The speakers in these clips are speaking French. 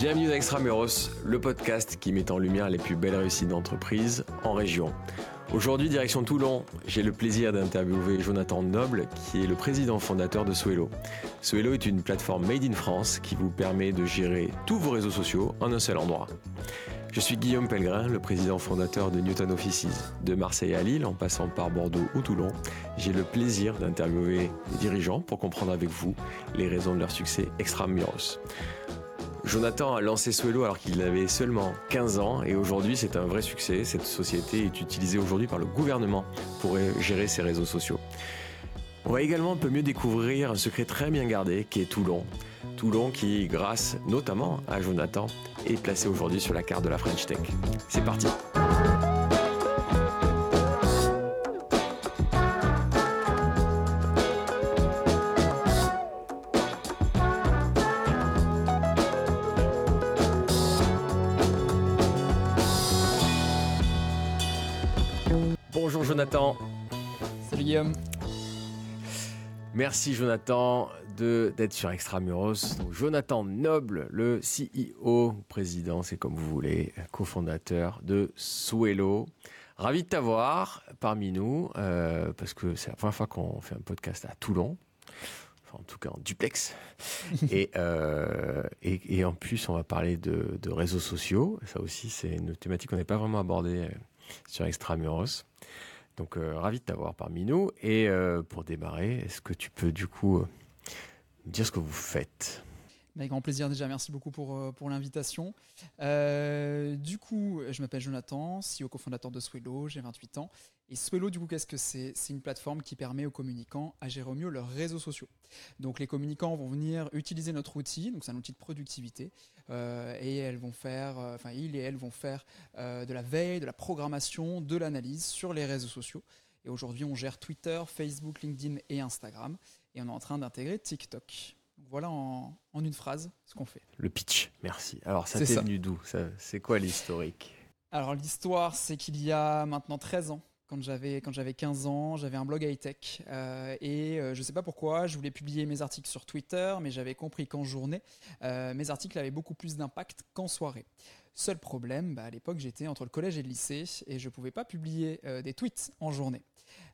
Bienvenue dans Extramuros, le podcast qui met en lumière les plus belles réussites d'entreprise en région. Aujourd'hui, direction Toulon, j'ai le plaisir d'interviewer Jonathan Noble, qui est le président fondateur de Suelo. Suelo est une plateforme made in France qui vous permet de gérer tous vos réseaux sociaux en un seul endroit. Je suis Guillaume Pellegrin, le président fondateur de Newton Offices. De Marseille à Lille, en passant par Bordeaux ou Toulon, j'ai le plaisir d'interviewer les dirigeants pour comprendre avec vous les raisons de leur succès extramuros. Jonathan a lancé Suelo alors qu'il avait seulement 15 ans et aujourd'hui c'est un vrai succès. Cette société est utilisée aujourd'hui par le gouvernement pour gérer ses réseaux sociaux. On va également un peu mieux découvrir un secret très bien gardé qui est Toulon. Toulon qui, grâce notamment à Jonathan, est placé aujourd'hui sur la carte de la French Tech. C'est parti Jonathan. Salut Guillaume. Merci Jonathan d'être sur Extramuros. Donc, Jonathan Noble, le CEO, président, c'est comme vous voulez, cofondateur de Suelo. Ravi de t'avoir parmi nous, euh, parce que c'est la première fois qu'on fait un podcast à Toulon. Enfin, en tout cas en duplex. Euh, et, et, en plus, on va parler de, de réseaux sociaux. Ça aussi, c'est une thématique qu'on n'est pas vraiment abordée euh, sur Extramuros. Donc, ravi de t'avoir parmi nous. Et pour démarrer, est-ce que tu peux du coup dire ce que vous faites? Avec grand plaisir déjà, merci beaucoup pour, euh, pour l'invitation. Euh, du coup, je m'appelle Jonathan, CEO cofondateur de Swello, j'ai 28 ans. Et Swello, du coup, qu'est-ce que c'est? C'est une plateforme qui permet aux communicants à gérer au mieux leurs réseaux sociaux. Donc les communicants vont venir utiliser notre outil, donc c'est un outil de productivité, euh, et elles vont faire, enfin ils et elles vont faire de la veille, de la programmation, de l'analyse sur les réseaux sociaux. Et aujourd'hui, on gère Twitter, Facebook, LinkedIn et Instagram et on est en train d'intégrer TikTok. voilà en, une phrase ce qu'on fait. Le pitch, merci. Alors ça t'est venu d'où? C'est quoi l'historique? Alors l'histoire, c'est qu'il y a maintenant 13 ans, quand j'avais quand j'avais 15 ans, j'avais un blog high tech euh, et euh, je sais pas pourquoi, je voulais publier mes articles sur Twitter, mais j'avais compris qu'en journée, euh, mes articles avaient beaucoup plus d'impact qu'en soirée. Seul problème, bah, à l'époque j'étais entre le collège et le lycée et je pouvais pas publier des tweets en journée.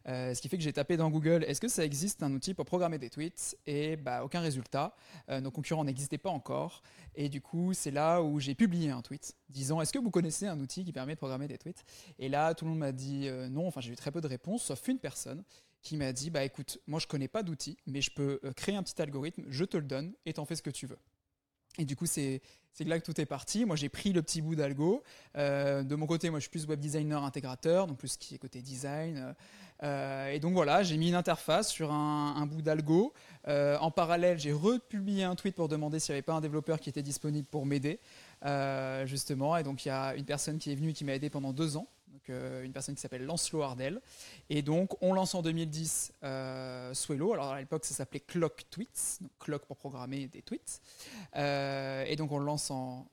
Euh, ce qui fait que j'ai tapé dans Google est-ce que ça existe un outil pour programmer des tweets? Et bah, aucun résultat. Euh, nos concurrents n'existaient pas encore. Et du coup, c'est là où j'ai publié un tweet disant est-ce que vous connaissez un outil qui permet de programmer des tweets? Et là, tout le monde m'a dit euh, non. Enfin, j'ai eu très peu de réponses, sauf une personne qui m'a dit bah écoute, moi je connais pas d'outil, mais je peux créer un petit algorithme, je te le donne et t'en fais ce que tu veux. Et du coup, c'est là que tout est parti. Moi, j'ai pris le petit bout d'algo. Euh, de mon côté, moi, je suis plus web designer intégrateur, donc plus qui est côté design. Euh, et donc voilà, j'ai mis une interface sur un, bout d'algo. Euh, en parallèle, j'ai republié un tweet pour demander s'il n'y avait pas un développeur qui était disponible pour m'aider, justement. Et donc, il y a une personne qui est venue qui m'a aidé pendant deux ans euh, une personne qui s'appelle Lancelot Ardel. Et donc on lance en 2010 euh, Swello. Alors à l'époque ça s'appelait Clock Tweets, donc Clock pour programmer des tweets. Euh, et donc on lance en...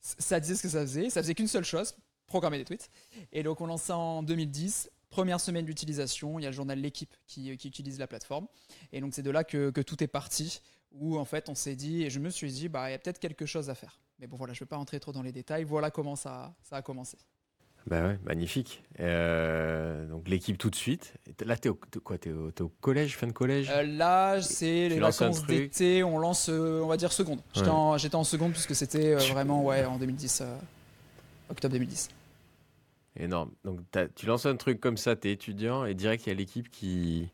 Ça disait ce que ça faisait, ça faisait qu'une seule chose, programmer des tweets. Et donc on lance ça en 2010. Première semaine d'utilisation, il y a le journal L'équipe qui, utilise la plateforme. Et donc c'est de là que, tout est parti, où en fait on s'est dit, et je me suis dit, bah, il y a peut-être quelque chose à faire. Mais bon voilà, je ne vais pas rentrer trop dans les détails, voilà comment ça a commencé. Bah ouais, magnifique. Euh, donc l'équipe tout de suite. Là, t'es au, quoi T'es au, au, collège, fin de collège? Euh, Là, c'est les vacances d'été. On lance, euh, on va dire seconde. J'étais en, seconde puisque c'était vraiment ouais en 2010, octobre 2010. Énorme. Donc tu lances un truc comme ça, t'es étudiant et direct il y a l'équipe qui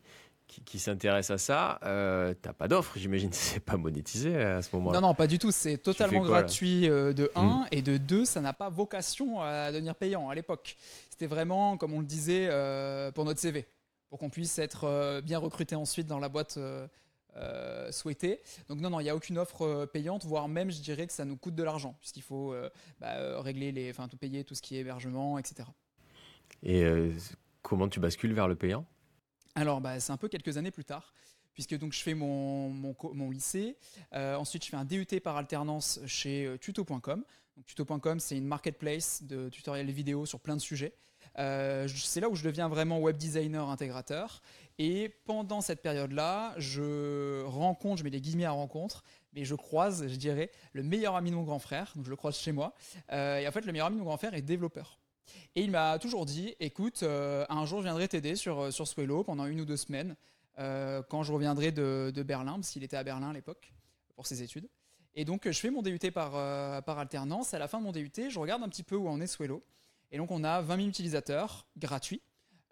qui, s'intéresse à ça, euh, t'as pas d'offre, j'imagine, c'est pas monétisé à ce moment-là. Non, non, pas du tout. C'est totalement gratuit euh, de 1 hmm. et de 2, ça n'a pas vocation à devenir payant à l'époque. C'était vraiment, comme on le disait, euh, pour notre CV, pour qu'on puisse être euh, bien recruté ensuite dans la boîte souhaitée. Donc non, non, il n'y a aucune offre payante, voire même, je dirais que ça nous coûte de l'argent, puisqu'il faut bah, régler les, enfin, tout payer tout ce qui est hébergement, etc. Et comment tu bascules vers le payant? Alors, bah, c'est un peu quelques années plus tard, puisque donc je fais mon, lycée. Euh, ensuite, je fais un DUT par alternance chez euh, tuto.com. tuto.com, c'est une marketplace de tutoriels vidéo sur plein de sujets. Euh, c'est là où je deviens vraiment web designer intégrateur. Et pendant cette période-là, je rencontre, je mets des guillemets à rencontre, mais je croise, je dirais, le meilleur ami de mon grand frère, donc je le croise chez moi. et en fait, le meilleur ami de mon grand frère est développeur. Et il m'a toujours dit, écoute, un jour je viendrai t'aider sur, sur Swello pendant une ou deux semaines, quand je reviendrai de, de Berlin, parce qu'il était à Berlin à l'époque, pour ses études. Et donc, je fais mon DUT par, par alternance. À la fin de mon DUT, je regarde un petit peu où en est Swello. Et donc, on a 20 000 utilisateurs gratuits.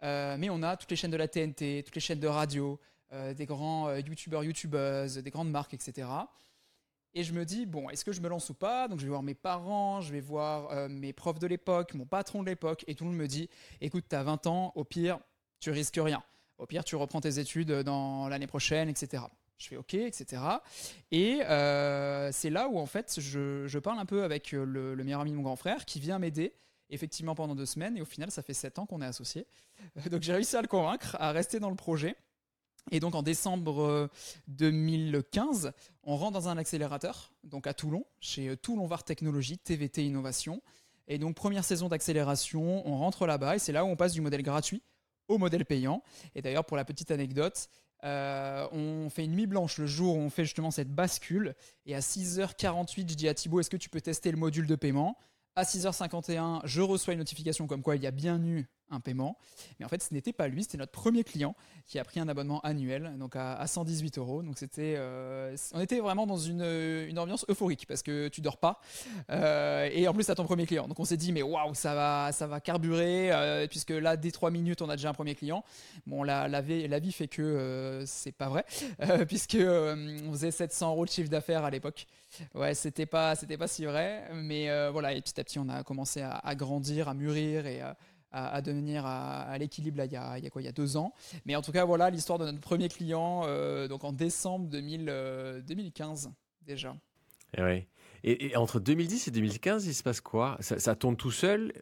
Euh, mais on a toutes les chaînes de la TNT, toutes les chaînes de radio, euh, des grands euh, youtubeurs, youtubeuses, des grandes marques, etc. Et je me dis, bon, est-ce que je me lance ou pas? Donc je vais voir mes parents, je vais voir mes profs de l'époque, mon patron de l'époque, et tout le monde me dit, écoute, tu as 20 ans, au pire, tu risques rien. Au pire, tu reprends tes études dans l'année prochaine, etc. Je fais OK, etc. Et c'est là où, en fait, je, parle un peu avec le, le, meilleur ami de mon grand frère qui vient m'aider effectivement pendant deux semaines. Et au final, ça fait sept ans qu'on est associés. Donc j'ai réussi à le convaincre à rester dans le projet. Et donc en décembre 2015, euh, on rentre dans un accélérateur, donc à Toulon, chez euh, Toulon Var Technologies, TVT Innovation. Et donc première saison d'accélération, on rentre là-bas et c'est là où on passe du modèle gratuit au modèle payant. Et d'ailleurs pour la petite anecdote, euh, on fait une nuit blanche le jour où on fait justement cette bascule. Et à 6h48, je dis à Thibaut, est-ce que tu peux tester le module de paiement? À 6h51, je reçois une notification comme quoi il y a bien eu un paiement. Mais en fait, ce n'était pas lui, c'était notre premier client qui a pris un abonnement annuel, donc à, 118 euros. Donc c'était, euh, on était vraiment dans une, une, ambiance euphorique parce que tu dors pas euh, et en plus c'est ton premier client. Donc on s'est dit mais waouh, ça va, ça va carburer euh, puisque là dès 3 minutes on a déjà un premier client. Bon la, la, vie, fait que c'est pas vrai puisque on faisait 700 euros de chiffre d'affaires à l'époque. Ouais, c'était pas, c'était pas si vrai, mais voilà et petit à petit on a commencé à, à grandir, à mûrir et à, devenir à, l'équilibre il il y a quoi Il y a deux ans. Mais en tout cas, voilà l'histoire de notre premier client, euh, donc en décembre 2000, 2015 euh, déjà. Et, ouais. et, entre 2010 et 2015, il se passe quoi? Ça, ça tourne tout seul?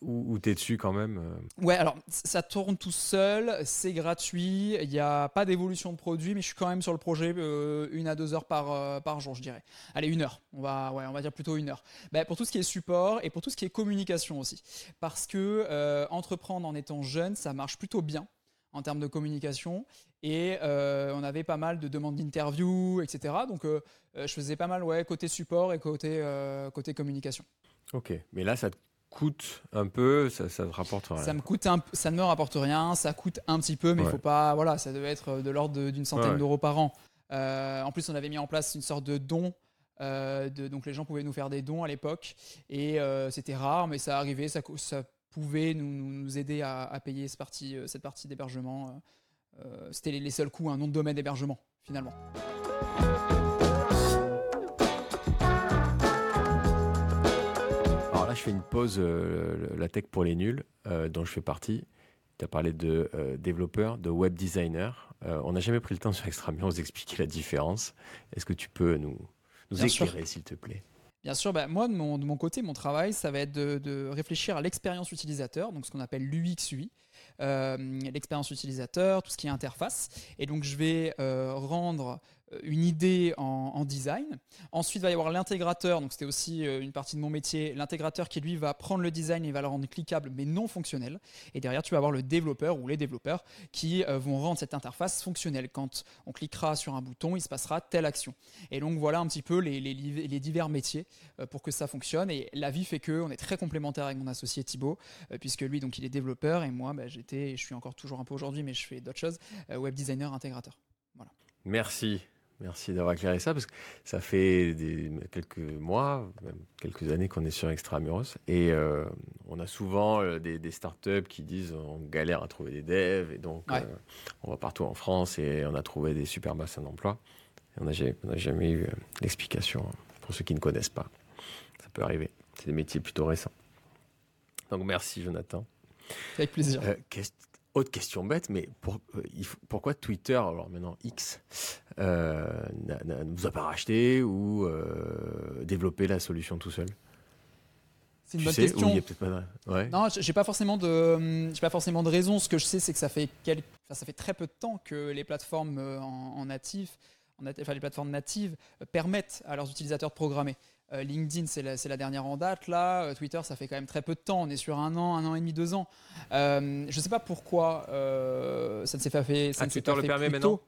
Ou, tu es dessus quand même euh Ouais, alors ça tourne tout seul, c'est gratuit, il n'y a pas d'évolution de produit, mais je suis quand même sur le projet euh, une à deux heures par, euh, par jour, je dirais. Allez, une heure, on va, ouais, on va dire plutôt une heure. Bah, pour tout ce qui est support et pour tout ce qui est communication aussi. Parce que entreprendre en étant jeune, ça marche plutôt bien en termes de communication. Et on avait pas mal de demandes d'interview, etc. Donc je faisais pas mal ouais, côté support et côté, côté communication. Ok, mais là, ça te coûte un peu, ça, ça te rapporte rien. Ça me coûte un, ça ne me rapporte rien, ça coûte un petit peu, mais il faut pas, voilà, ça devait être de l'ordre d'une centaine d'euros par an. Euh, en plus, on avait mis en place une sorte de don. Euh, de, donc les gens pouvaient nous faire des dons à l'époque et euh, c'était rare, mais ça arrivait, ça, ça pouvait nous, nous aider à, à, payer cette partie, cette partie d'hébergement. c'était les, les, seuls coûts, un nom de domaine d'hébergement finalement. Fais une pause, euh, la tech pour les nuls, euh, dont je fais partie. Tu as parlé de euh, développeur, de web designer. on n'a jamais pris le temps sur Extramuros d'expliquer la différence. Est-ce que tu peux nous, nous éclairer, s'il te plaît? Bien sûr, bah, moi de mon, de mon, côté, mon travail, ça va être de, de réfléchir à l'expérience utilisateur, donc ce qu'on appelle l'UX/UI, l'expérience utilisateur, tout ce qui est interface. Et donc je vais rendre une idée en, design. Ensuite, il va y avoir l'intégrateur, donc c'était aussi euh, une partie de mon métier, l'intégrateur qui lui va prendre le design et va le rendre cliquable mais non fonctionnel. Et derrière, tu vas avoir le développeur ou les développeurs qui euh, vont rendre cette interface fonctionnelle. Quand on cliquera sur un bouton, il se passera telle action. Et donc voilà un petit peu les, les, divers métiers euh, pour que ça fonctionne. Et la vie fait que on est très complémentaires avec mon associé Thibaut, puisque lui donc il est développeur et moi bah, j'étais, je suis encore toujours un peu aujourd'hui, mais je fais d'autres choses, web designer intégrateur. Voilà. Merci. Merci d'avoir éclairé ça parce que ça fait quelques mois, même quelques années qu'on est sur Extramuros et euh, on a souvent euh, des, startups qui disent on galère à trouver des devs et donc euh, on va partout en France et on a trouvé des super bassins d'emploi. On n'a jamais, jamais, eu l'explication pour ceux qui ne connaissent pas. Ça peut arriver. C'est des métiers plutôt récents. Donc merci Jonathan. Avec plaisir. Autre question bête, mais euh, pourquoi Twitter, alors maintenant X, euh, ne vous a pas racheté ou euh, développé la solution tout seul? C'est une bonne question. Non, j'ai pas forcément de, j'ai pas forcément de raison. Ce que je sais, c'est que ça fait ça fait très peu de temps que les plateformes en, natif, en enfin les plateformes natives permettent à leurs utilisateurs de programmer. Euh, LinkedIn, c'est la, dernière en date. Là, euh, Twitter, ça fait quand même très peu de temps. On est sur un an, un an et demi, deux ans. Euh, je ne sais pas pourquoi ça ne s'est pas fait. Ça ah, Twitter le permet maintenant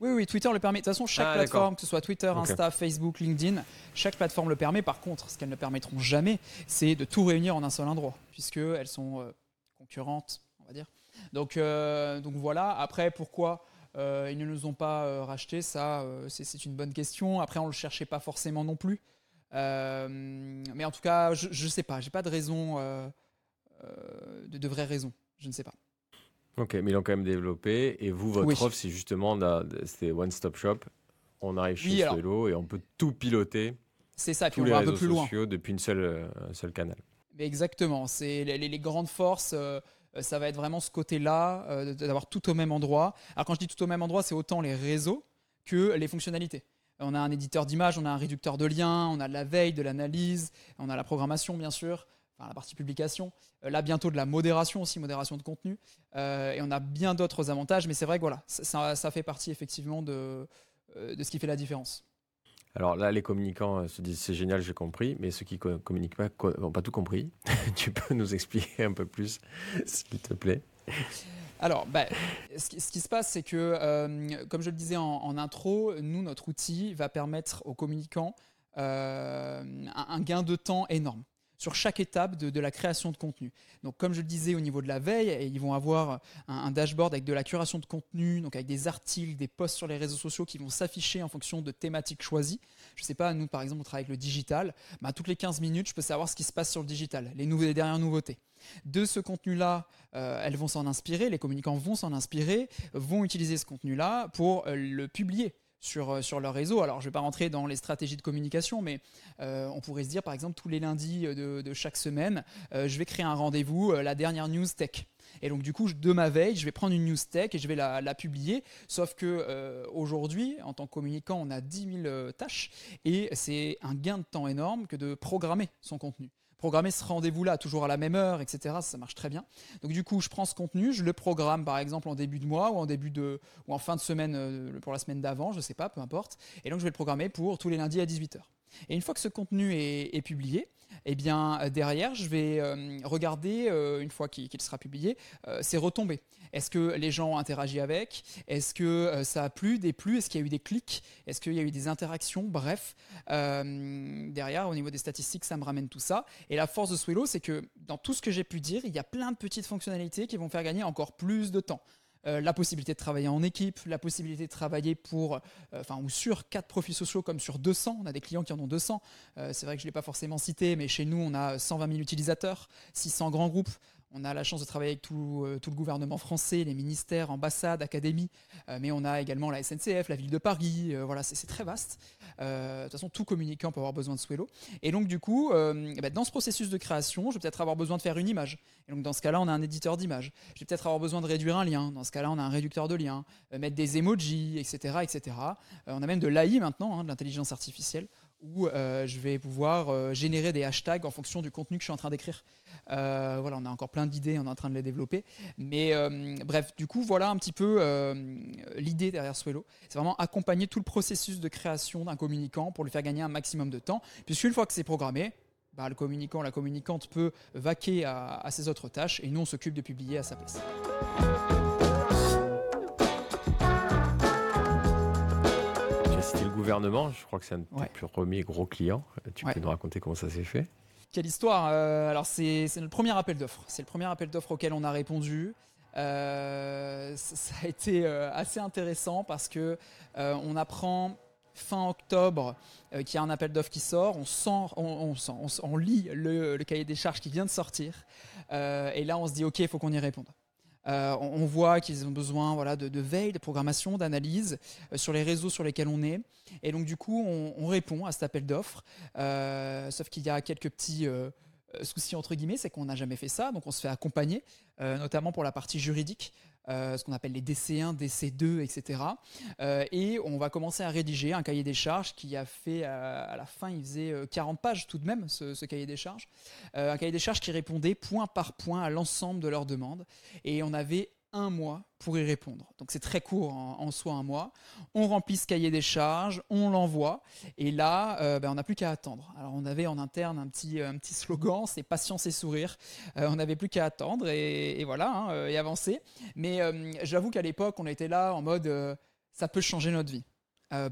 Oui, oui, Twitter le permet. De toute façon, chaque Ah, plateforme, que ce soit Twitter. Insta, Facebook, LinkedIn, chaque plateforme le permet. Par contre, ce qu'elles ne permettront jamais, c'est de tout réunir en un seul endroit, puisqu'elles sont concurrentes, on va dire. Donc, donc voilà. Après, pourquoi ils ne nous ont pas racheté Ça, c'est c'est une bonne question. Après, on ne le cherchait pas forcément non plus. Euh, mais en tout cas, je ne sais pas. J'ai pas de raison, euh, euh, de, de vraies raisons. Je ne sais pas. Ok, mais ils l'ont quand même développé. Et vous, votre Oui. offre, c'est justement, c'était One Stop Shop. On arrive chez Oui, Suelo et on peut tout piloter, C'est ça. Puis on va un peu plus loin. depuis une seule, un seul canal. Mais exactement, c'est les, grandes forces, euh, ça va être vraiment ce côté-là, euh, d'avoir tout au même endroit. Alors quand je dis tout au même endroit, c'est autant les réseaux que les fonctionnalités. On a un éditeur d'image, on a un réducteur de liens, on a de la veille, de l'analyse, on a la programmation bien sûr, enfin la partie publication. Euh, là bientôt de la modération aussi, modération de contenu. Euh, et on a bien d'autres avantages, mais c'est vrai que voilà, ça, fait partie effectivement de, euh, de ce qui fait la différence. Alors là, les communicants se disent c'est génial, j'ai compris, mais ceux qui ne communiquent pas n'ont pas tout compris. tu peux nous expliquer un peu plus, s'il te plaît? Alors, bah, ce, qui, se passe, c'est que, euh, comme je le disais en, intro, nous, notre outil va permettre aux communicants euh, un gain de temps énorme sur chaque étape de, la création de contenu. Donc, comme je le disais au niveau de la veille, ils vont avoir un, dashboard avec de la curation de contenu, donc avec des articles, des posts sur les réseaux sociaux qui vont s'afficher en fonction de thématiques choisies. Je sais pas, nous, par exemple, on travaille avec le digital. Bah, toutes les 15 minutes, je peux savoir ce qui se passe sur le digital, les dernières nouveautés. De ce contenu-là, euh, elles vont s'en inspirer, les communicants vont s'en inspirer, vont utiliser ce contenu-là pour euh, le publier sur, euh, sur leur réseau. Alors, je ne vais pas rentrer dans les stratégies de communication, mais euh, on pourrait se dire, par exemple, tous les lundis de, de chaque semaine, euh, je vais créer un rendez-vous, euh, la dernière news tech. Et donc, du coup, de ma veille, je vais prendre une news tech et je vais la, publier. Sauf que euh, aujourd'hui, en tant que communicant, on a 10 000 euh, tâches et c'est un gain de temps énorme que de programmer son contenu. Programmer ce rendez-vous-là toujours à la même heure, etc. Ça marche très bien. Donc du coup, je prends ce contenu, je le programme par exemple en début de mois ou en début de ou en fin de semaine euh, pour la semaine d'avant, je sais pas, peu importe. Et donc je vais le programmer pour tous les lundis à 18h. Et une fois que ce contenu est publié, eh bien euh, derrière, je vais euh, regarder euh, une fois qu'il sera publié ses retombées. Est-ce que les gens ont interagi avec? Est-ce que ça a plu, des plus? Est-ce qu'il y a eu des clics? Est-ce qu'il y a eu des interactions? Bref, derrière, au niveau des statistiques, ça me ramène tout ça. Et la force de Swello, c'est que dans tout ce que j'ai pu dire, il y a plein de petites fonctionnalités qui vont faire gagner encore plus de temps. Euh, la possibilité de travailler en équipe, la possibilité de travailler pour, euh, ou sur quatre profils sociaux comme sur 200. On a des clients qui en ont 200. Euh, c'est vrai que je ne l'ai pas forcément cité, mais chez nous, on a 120 000 utilisateurs, 600 grands groupes. On a la chance de travailler avec tout, euh, le gouvernement français, les ministères, ambassades, académies, euh, mais on a également la SNCF, la ville de Paris. euh, voilà, c'est très vaste. De toute façon, tout communicant peut avoir besoin de Swello. Et donc, du coup, eh ben, dans ce processus de création, je vais peut-être avoir besoin de faire une image. Et donc, dans ce cas-là, on a un éditeur d'image. Je vais peut-être avoir besoin de réduire un lien. Dans ce cas-là, on a un réducteur de liens, euh, mettre des emojis, etc. etc. On a même de l'AI maintenant, hein, de l'intelligence artificielle, où euh, je vais pouvoir euh, générer des hashtags en fonction du contenu que je suis en train d'écrire. Euh, voilà, on a encore plein d'idées, on est en train de les développer. Mais bref, du coup, voilà un petit peu l'idée derrière Swello. C'est vraiment accompagner tout le processus de création d'un communicant pour lui faire gagner un maximum de temps. Puisqu'une fois que c'est programmé, bah, le communicant, la communicante peut vaquer à ses autres tâches et nous, on s'occupe de publier à sa place. Gouvernement, je crois que c'est un de tes Ouais. plus premiers gros clients. Tu Ouais. peux nous raconter comment ça s'est fait Quelle histoire Euh, Alors c'est le premier appel d'offres. C'est le premier appel d'offres auquel on a répondu. Euh, ça, a été euh, assez intéressant parce que euh, on apprend fin octobre qu'il y a un appel d'offres qui sort. On, sent, on, on sent- on s- on lit le, le cahier des charges qui vient de sortir. Et là, on se dit ok, il faut qu'on y réponde. Euh, on, voit qu'ils ont besoin de, veille, de programmation, d'analyse euh, sur les réseaux sur lesquels on est. Et donc, du coup, on, on répond à cet appel d'offres. Euh, sauf qu'il y a quelques petits soucis, entre guillemets, c'est qu'on n'a jamais fait ça. Donc, on se fait accompagner, notamment pour la partie juridique. Euh, ce qu'on appelle les DC1, DC2, etc. Euh, et on va commencer à rédiger un cahier des charges qui a fait, euh, à la fin, il faisait euh, 40 pages tout de même, ce, cahier des charges. Euh, un cahier des charges qui répondait point par point à l'ensemble de leurs demandes. Et on avait un mois pour y répondre. Donc c'est très court en, en soi un mois. On remplit ce cahier des charges, on l'envoie, et là, euh, ben, on n'a plus qu'à attendre. Alors on avait en interne un petit, petit slogan, c'est patience et sourire. Euh, on n'avait plus qu'à attendre et, voilà, hein, euh, et avancer. Mais euh, j'avoue qu'à l'époque, on était là en mode... euh, ça peut changer notre vie.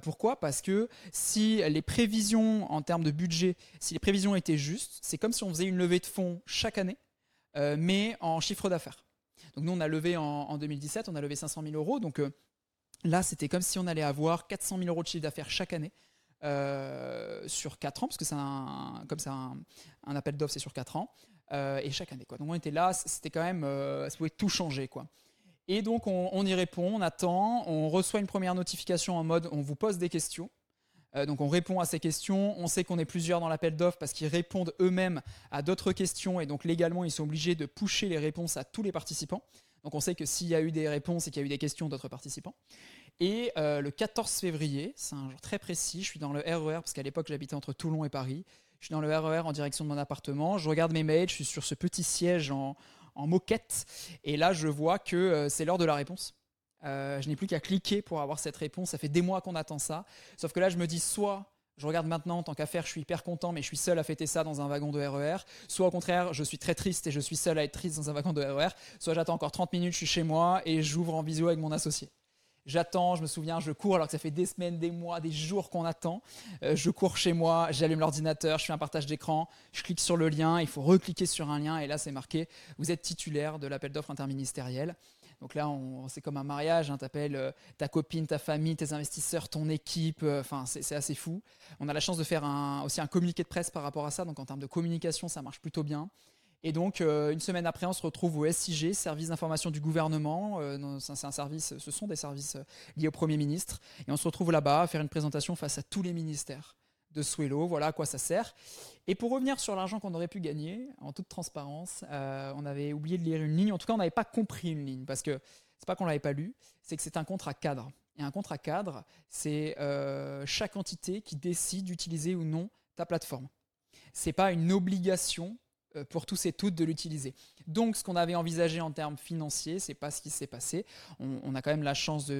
pourquoi? Parce que si les prévisions en termes de budget, si les prévisions étaient justes, c'est comme si on faisait une levée de fonds chaque année, mais en chiffre d'affaires. Donc nous, on a levé en, 2017, on a levé 500 000 euros. Donc là, c'était comme si on allait avoir 400 000 euros de chiffre d'affaires chaque année. sur 4 ans, parce que c'est un, comme c'est un, appel d'offres, c'est sur 4 ans. Euh, et chaque année. Quoi. Donc on était là, c'était quand même, euh, ça pouvait tout changer. Quoi. Et donc on, y répond, on attend, on reçoit une première notification en mode on vous pose des questions. Euh, donc on répond à ces questions, on sait qu'on est plusieurs dans l'appel d'offres parce qu'ils répondent eux-mêmes à d'autres questions et donc légalement ils sont obligés de pusher les réponses à tous les participants. Donc on sait que s'il y a eu des réponses et qu'il y a eu des questions d'autres participants. Et le 14 février, c'est un jour très précis, je suis dans le RER e parce qu'à l'époque j'habitais entre Toulon et Paris. Je suis dans le RER e en direction de mon appartement. Je regarde mes mails. Je suis sur ce petit siège en, moquette. Et là, je vois que euh, c'est l'heure de la réponse. Euh, je n'ai plus qu'à cliquer pour avoir cette réponse. Ça fait des mois qu'on attend ça. Sauf que là, je me dis soit je regarde maintenant, en tant qu'affaire, je suis hyper content, mais je suis seul à fêter ça dans un wagon de RER. E soit au contraire, je suis très triste et je suis seul à être triste dans un wagon de RER. Soit j'attends encore 30 minutes, je suis chez moi et j'ouvre en visio avec mon associé. J'attends, je me souviens, je cours alors que ça fait des semaines, des mois, des jours qu'on attend. Euh, je cours chez moi, j'allume l'ordinateur, je fais un partage d'écran, je clique sur le lien, il faut recliquer sur un lien et là c'est marqué vous êtes titulaire de l'appel d'offres interministériel. Donc là, c'est comme un mariage, hein, tu appelles euh, ta copine, ta famille, tes investisseurs, ton équipe, euh, enfin c'est assez fou. On a la chance de faire aussi un communiqué de presse par rapport à ça, donc en termes de communication, ça marche plutôt bien. Et donc, euh, une semaine après, on se retrouve au SIG, service d'information du gouvernement. Un service, ce sont des services liés au Premier ministre. Et on se retrouve là-bas à faire une présentation face à tous les ministères de Swello. Voilà à quoi ça sert. Et pour revenir sur l'argent qu'on aurait pu gagner, en toute transparence, on avait oublié de lire une ligne. En tout cas, on n'avait pas compris une ligne parce que c'est pas qu'on l'avait pas lu, c'est que c'est un contrat cadre. Et un contrat cadre, c'est chaque entité qui décide d'utiliser ou non ta plateforme. C'est pas une obligation euh, pour tous et toutes de l'utiliser. Donc, ce qu'on avait envisagé en termes financiers, c'est pas ce qui s'est passé. On, a quand même la chance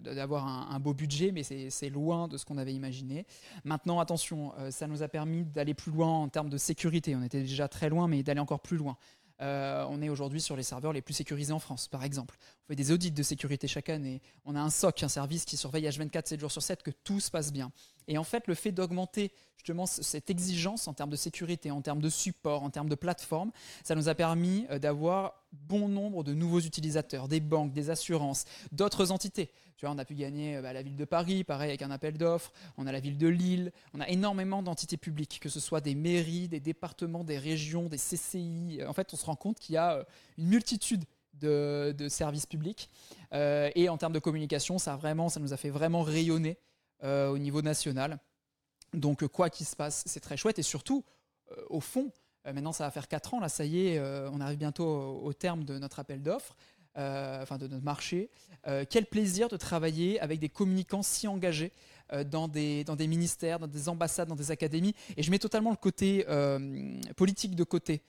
d'avoir un, beau budget, mais c'est loin de ce qu'on avait imaginé. Maintenant, attention, euh, ça nous a permis d'aller plus loin en termes de sécurité. On était déjà très loin, mais d'aller encore plus loin. Euh, on est aujourd'hui sur les serveurs les plus sécurisés en France, par exemple. On fait des audits de sécurité chaque année. On a un SOC, un service qui surveille H24 7 jours sur 7 que tout se passe bien. Et en fait, le fait d'augmenter justement cette exigence en termes de sécurité, en termes de support, en termes de plateforme, ça nous a permis euh, d'avoir bon nombre de nouveaux utilisateurs, des banques, des assurances, d'autres entités. Tu vois, on a pu gagner euh, bah, la ville de Paris, pareil avec un appel d'offres. On a la ville de Lille. On a énormément d'entités publiques, que ce soit des mairies, des départements, des régions, des CCI. En fait, on se rend compte qu'il y a euh, une multitude de, services publics. et en termes de communication, ça, vraiment, ça nous a fait vraiment rayonner euh, au niveau national. Donc euh, quoi qu'il se passe, c'est très chouette. Et surtout, euh, au fond, maintenant ça va faire 4 ans, là ça y est, on arrive bientôt au, terme de notre appel d'offres. enfin de notre marché. quel plaisir de travailler avec des communicants si engagés dans, des, dans des ministères, dans des ambassades, dans des académies. Et je mets totalement le côté politique de côté.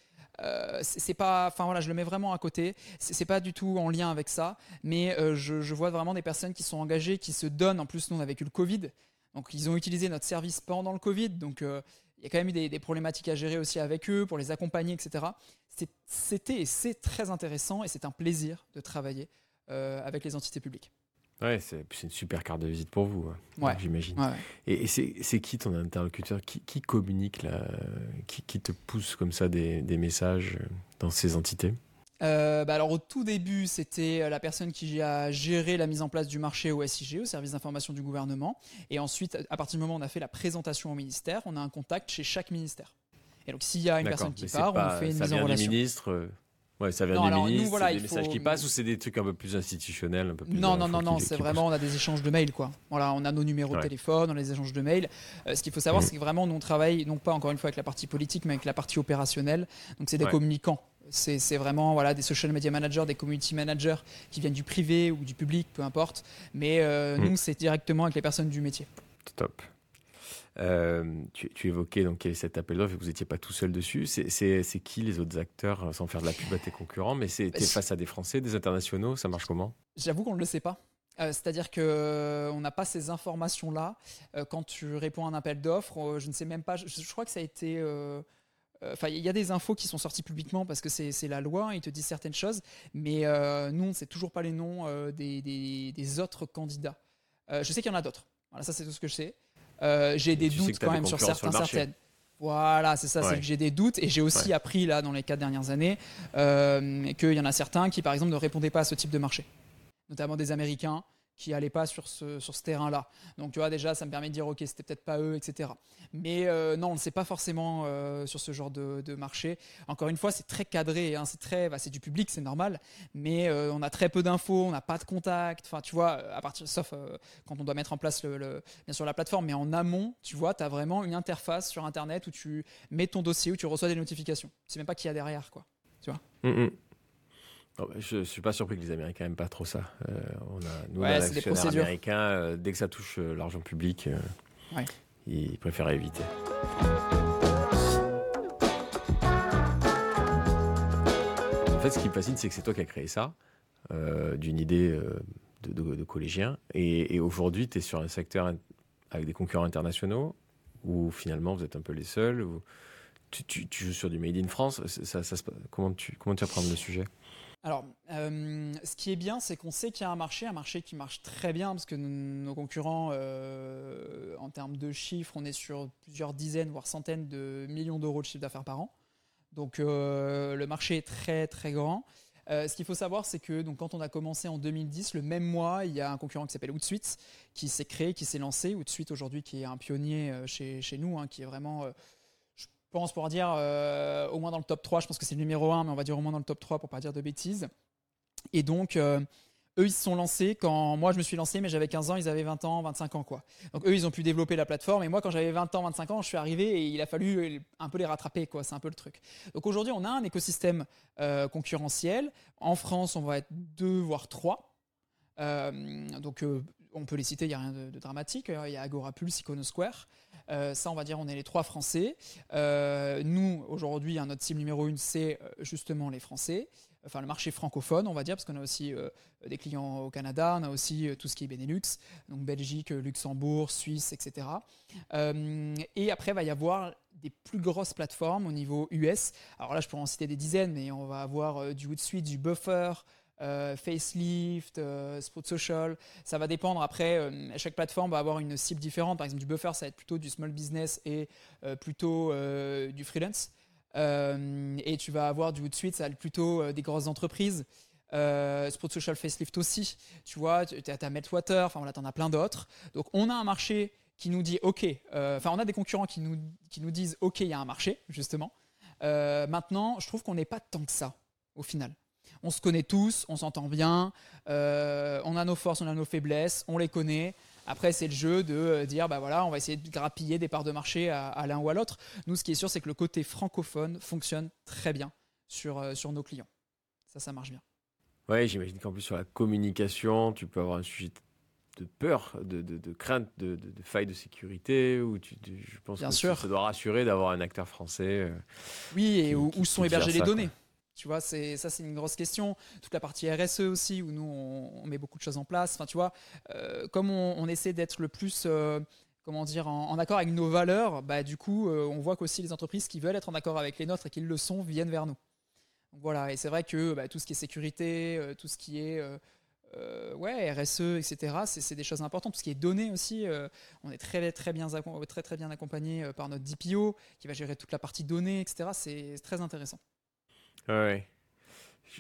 C'est pas, enfin voilà, je le mets vraiment à côté. C'est pas du tout en lien avec ça, mais je, je, vois vraiment des personnes qui sont engagées, qui se donnent. En plus, nous on a vécu le Covid, donc ils ont utilisé notre service pendant le Covid, donc euh, il y a quand même eu des, problématiques à gérer aussi avec eux pour les accompagner, etc. C'était et c'est très intéressant et c'est un plaisir de travailler euh, avec les entités publiques. Ouais, c'est une super carte de visite pour vous, hein, j'imagine. Et, c'est qui ton interlocuteur? Qui, communique, là, qui, te pousse comme ça des messages dans ces entités? Euh, bah alors au tout début, c'était euh, la personne qui a géré la mise en place du marché au SIG, au service d'information du gouvernement. Et ensuite, à partir du moment où on a fait la présentation au ministère, on a un contact chez chaque ministère. Et donc s'il y a une personne qui part, on fait une mise en relation. ministre, euh, Ouais, ça vient du ministre, voilà, des messages qui passent ou c'est des trucs un peu plus institutionnels, un peu plus Non, non, non, non, c'est vraiment on a des échanges de mails quoi. Voilà, on a nos numéros de téléphone, on a les échanges de mails. ce qu'il faut savoir, c'est que vraiment nous on travaille non pas encore une fois avec la partie politique, mais avec la partie opérationnelle. Donc c'est des communicants. C'est vraiment voilà, des social media managers, des community managers qui viennent du privé ou du public, peu importe. Mais euh, mm. nous, c'est directement avec les personnes du métier. Top. Euh, tu, évoquais donc cet appel d'offres et vous n'étiez pas tout seul dessus. C'est qui les autres acteurs, sans faire de la pub à tes concurrents, mais c'était bah, face à des Français, des internationaux, ça marche comment? J'avoue qu'on ne le sait pas. Euh, c'est-à-dire qu'on n'a pas ces informations-là. quand tu réponds à un appel d'offres, je ne sais même pas, je, je crois que ça a été Enfin, il y a des infos qui sont sorties publiquement parce que c'est la loi, ils te disent certaines choses, mais nous, on ne sait toujours pas les noms des, des, autres candidats. je sais qu'il y en a d'autres. Voilà, ça, c'est tout ce que je sais. J'ai des doutes quand même sur certains, certaines. Voilà, c'est ça, c'est que j'ai des doutes et j'ai aussi appris là dans les quatre dernières années euh, qu'il y en a certains qui par exemple ne répondaient pas à ce type de marché, notamment des Américains qui n'allaient pas sur ce, terrain-là. Donc tu vois, déjà, ça me permet de dire, ok, c'était peut-être pas eux, etc. Mais euh, non, on ne sait pas forcément euh, sur ce genre de, marché. Encore une fois, c'est très cadré, hein, c'est très, bah, c'est du public, c'est normal, mais euh, on a très peu d'infos, on n'a pas de contact. Enfin, tu vois, à partir, sauf quand on doit mettre en place le, bien sûr la plateforme, mais en amont, tu vois, tu as vraiment une interface sur Internet où tu mets ton dossier, où tu reçois des notifications. Sais même pas qui y a derrière, quoi. Tu vois? Mm, mm. Oh, je ne suis pas surpris que les Américains n'aiment pas trop ça. Euh, on a, nous, ouais, les américain, euh, dès que ça touche euh, l'argent public, ils préfèrent éviter. En fait, ce qui me fascine, c'est que c'est toi qui as créé ça, d'une idée de, collégien. Et, aujourd'hui, tu es sur un secteur avec des concurrents internationaux, où finalement, vous êtes un peu les seuls. tu, joues sur du Made in France. Ça, comment, tu, comment tu apprends le sujet? Alors, euh, ce qui est bien, c'est qu'on sait qu'il y a un marché, un marché qui marche très bien, parce que nos concurrents, euh, en termes de chiffres, on est sur plusieurs dizaines, voire centaines de millions d'euros de chiffre d'affaires par an. Donc, euh, le marché est très, très grand. ce qu'il faut savoir, c'est que donc, quand on a commencé en 2010, le même mois, il y a un concurrent qui s'appelle Outsuite, qui s'est créé, qui s'est lancé. Outsuite, aujourd'hui, qui est un pionnier chez, chez nous, hein, qui est vraiment pense pour dire euh, au moins dans le top 3, je pense que c'est le numéro 1, mais on va dire au moins dans le top 3 pour pas dire de bêtises. Et donc, euh, eux, ils se sont lancés quand moi je me suis lancé, mais j'avais 15 ans, ils avaient 20 ans, 25 ans. quoi. Donc, eux, ils ont pu développer la plateforme. Et moi, quand j'avais 20 ans, 25 ans, je suis arrivé et il a fallu un peu les rattraper. quoi. C'est un peu le truc. Donc, aujourd'hui, on a un écosystème euh, concurrentiel. En France, on va être deux, voire trois. donc, on peut les citer, il n'y a rien de, dramatique. Il y a Agora Pulse, Iconosquare. Euh, ça, on va dire, on est les trois Français. Euh, nous, aujourd'hui, notre cible numéro une, c'est euh, justement les Français. Enfin, le marché francophone, on va dire, parce qu'on a aussi des clients au Canada, on a aussi tout ce qui est Benelux, donc Belgique, Luxembourg, Suisse, etc. et après, il va y avoir des plus grosses plateformes au niveau US. Alors là, je pourrais en citer des dizaines, mais on va avoir du Hootsuite, du Buffer, euh, facelift, euh, Spot Social. Ça va dépendre. Après, euh, chaque plateforme va avoir une cible différente. Par exemple, du buffer, ça va être plutôt du small business et plutôt du freelance. et tu vas avoir du Hootsuite, ça va être plutôt des grosses entreprises. Spot Social Facelift aussi. Tu vois, tu as, Meltwater, enfin voilà, tu en as plein d'autres. Donc, on a un marché qui nous dit OK. Enfin, on a des concurrents qui nous, qui nous disent OK, il y a un marché, justement. maintenant, je trouve qu'on n'est pas tant que ça, au final on se connaît tous, on s'entend bien, euh, on a nos forces, on a nos faiblesses, on les connaît. Après, c'est le jeu de euh, dire, bah voilà, on va essayer de grappiller des parts de marché à, l'un ou à l'autre. Nous, ce qui est sûr, c'est que le côté francophone fonctionne très bien sur, euh, sur nos clients. Ça, ça marche bien. Oui, j'imagine qu'en plus, sur la communication, tu peux avoir un sujet de peur, de, de, crainte, de, de, faille de sécurité, ou tu, je pense bien que sûr. ça doit rassurer d'avoir un acteur français. oui, et où, sont hébergées les données tu vois, ça, c'est une grosse question. Toute la partie RSE aussi, où nous on, met beaucoup de choses en place. Enfin, tu vois, euh, comme on, essaie d'être le plus, euh, comment dire, en, accord avec nos valeurs, bah du coup, euh, on voit qu'aussi les entreprises qui veulent être en accord avec les nôtres et qui le sont viennent vers nous. voilà, et c'est vrai que bah, tout ce qui est sécurité, tout ce qui est ouais, RSE, etc. C'est des choses importantes. Tout ce qui est données aussi, on est très bien très très bien accompagné par notre DPO qui va gérer toute la partie données, etc. C'est très intéressant. Ouais.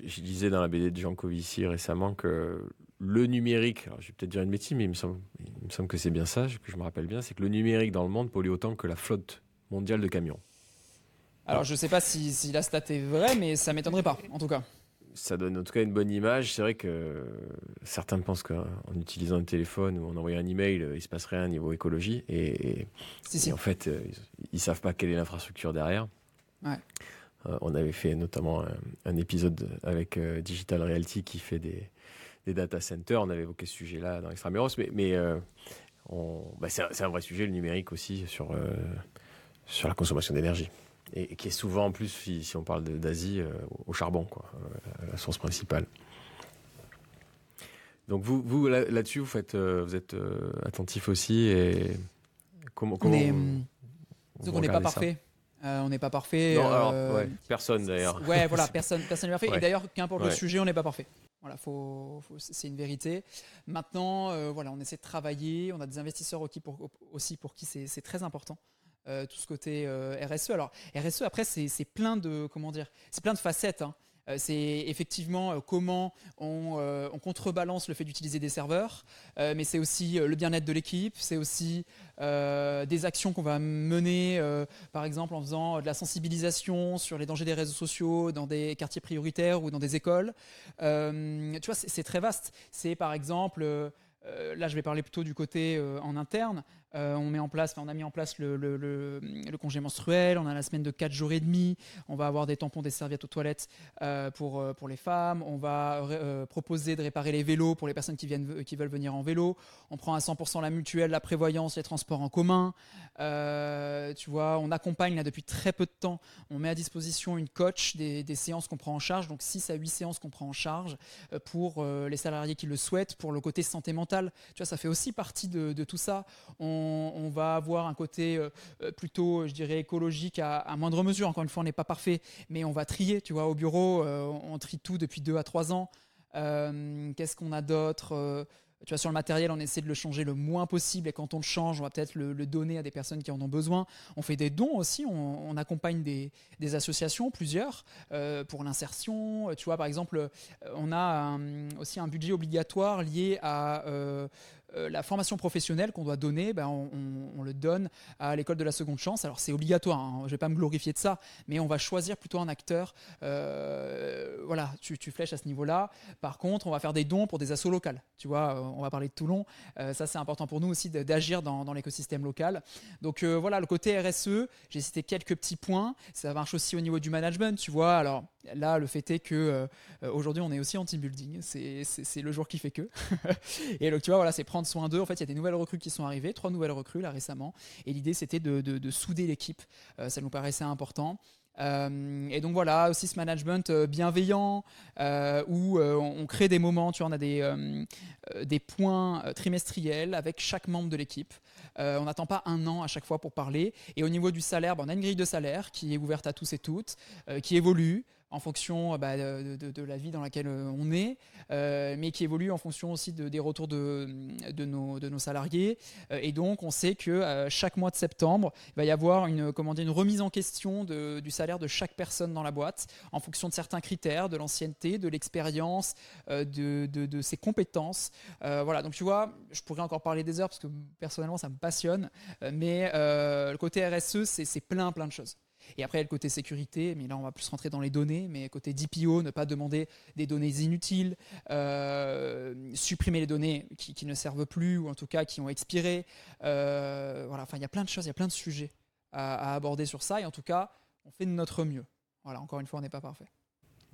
Je, disais dans la BD de Jean Covici récemment que le numérique, alors je vais peut-être dire une bêtise, mais il me semble, il me semble que c'est bien ça, que je me rappelle bien, c'est que le numérique dans le monde pollue autant que la flotte mondiale de camions. Alors je ne sais pas si, si, la stat est vraie, mais ça m'étonnerait pas, en tout cas. Ça donne en tout cas une bonne image. C'est vrai que certains pensent qu'en utilisant un téléphone ou en envoyant un email, il se passe rien au niveau écologie. Et, en fait, ils ne savent pas quelle est l'infrastructure derrière. Ouais. Euh, on avait fait notamment un, épisode avec euh, Digital Realty qui fait des, data centers. On avait évoqué ce sujet-là dans Extramuros, mais, mais euh, bah, c'est un, vrai sujet, le numérique aussi, sur, sur la consommation d'énergie. Et, qui est souvent, en plus, si, on parle d'Asie, au charbon, quoi, la source principale. Donc vous, vous là-dessus, vous, faites, vous êtes attentif aussi et comment, comment on n'est pas parfait. On n'est pas parfait. Non, alors, personne d'ailleurs. Ouais, voilà, personne, personne n'est parfait. Et d'ailleurs, qu'importe le sujet, on n'est pas parfait. Voilà, faut, c'est une vérité. Maintenant, voilà, on essaie de travailler. On a des investisseurs aussi pour, aussi pour qui c'est très important. tout ce côté RSE. Alors RSE, après, c'est plein de comment dire, c'est plein de facettes. Hein. Euh, c'est effectivement euh, comment euh, on, contrebalance le fait d'utiliser des serveurs, mais c'est aussi le bien-être de l'équipe, c'est aussi des actions qu'on va mener, par exemple en faisant de la sensibilisation sur les dangers des réseaux sociaux dans des quartiers prioritaires ou dans des écoles. tu vois, c'est très vaste. C'est par exemple là, je vais parler plutôt du côté en interne. Euh, on met en place, on a mis en place le, congé menstruel, on a la semaine de 4 jours et demi, on va avoir des tampons, des serviettes aux toilettes euh, pour, euh, pour les femmes, on va proposer de réparer les vélos pour les personnes qui, viennent, qui veulent venir en vélo, on prend à 100% la mutuelle, la prévoyance, les transports en commun, tu vois, on accompagne là depuis très peu de temps, on met à disposition une coach des, séances qu'on prend en charge, donc 6 à 8 séances qu'on prend en charge pour les salariés qui le souhaitent, pour le côté santé mentale, tu vois, ça fait aussi partie de, tout ça. On, va avoir un côté euh, euh, plutôt, je dirais, écologique à, moindre mesure. Encore une fois, on n'est pas parfait, mais on va trier. Tu vois, au bureau, euh, on trie tout depuis deux à trois ans. Qu'est-ce qu'on a d'autre tu vois, sur le matériel, on essaie de le changer le moins possible et quand on le change, on va peut-être le, donner à des personnes qui en ont besoin. On fait des dons aussi, on, accompagne des, associations, plusieurs, pour l'insertion. Tu vois, par exemple, on a aussi un budget obligatoire lié à la formation professionnelle qu'on doit donner, ben, on, le donne à l'école de la seconde chance. Alors c'est obligatoire, hein, je ne vais pas me glorifier de ça, mais on va choisir plutôt un acteur. Euh, voilà, tu, flèches à ce niveau-là. Par contre, on va faire des dons pour des assos locales. Tu vois, euh, on va parler de Toulon. ça, c'est important pour nous aussi d'agir dans, l'écosystème local. Donc voilà, le côté RSE, j'ai cité quelques petits points. Ça marche aussi au niveau du management, tu vois. Alors là, le fait est que aujourd'hui, on est aussi en team building. C'est le jour qui fait que. Et donc, tu vois, voilà, c'est prendre soin d'eux. En fait, il y a des nouvelles recrues qui sont arrivées, trois nouvelles recrues là récemment. Et l'idée, c'était de, souder l'équipe. Euh, ça nous paraissait important. Euh, et donc voilà, aussi ce management euh, bienveillant où on, crée des moments, tu vois, on a des, des points trimestriels avec chaque membre de l'équipe. on n'attend pas un an à chaque fois pour parler. Et au niveau du salaire, ben, on a une grille de salaire qui est ouverte à tous et toutes, qui évolue en fonction euh, bah, de, la vie dans laquelle euh, on est, euh, mais qui évolue en fonction aussi des retours de, nos, salariés. et donc, on sait que chaque mois de septembre, il va y avoir une remise en question du salaire de chaque personne dans la boîte, en fonction de certains critères, de l'ancienneté, de l'expérience, de, ses compétences. voilà, donc tu vois, je pourrais encore parler des heures parce que personnellement, ça me passionne, mais le côté RSE, c'est plein, plein de choses. Et après, il y a le côté sécurité, mais là, on va plus rentrer dans les données. Mais côté DPO, ne pas demander des données inutiles, euh, supprimer les données qui, ne servent plus ou en tout cas qui ont expiré. Euh, voilà, enfin, il y a plein de choses, il y a plein de sujets à, aborder sur ça. Et en tout cas, on fait de notre mieux. Voilà, encore une fois, on n'est pas parfait.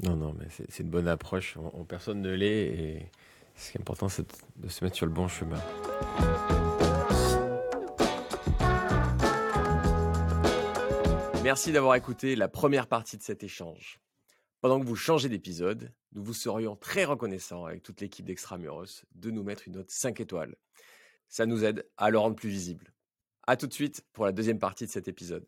Non, non, mais c'est une bonne approche. personne ne l'est. Et ce qui est important, c'est de se mettre sur le bon chemin. Merci d'avoir écouté la première partie de cet échange. Pendant que vous changez d'épisode, nous vous serions très reconnaissants avec toute l'équipe d'Extramuros de nous mettre une note 5 étoiles. Ça nous aide à le rendre plus visible. A tout de suite pour la deuxième partie de cet épisode.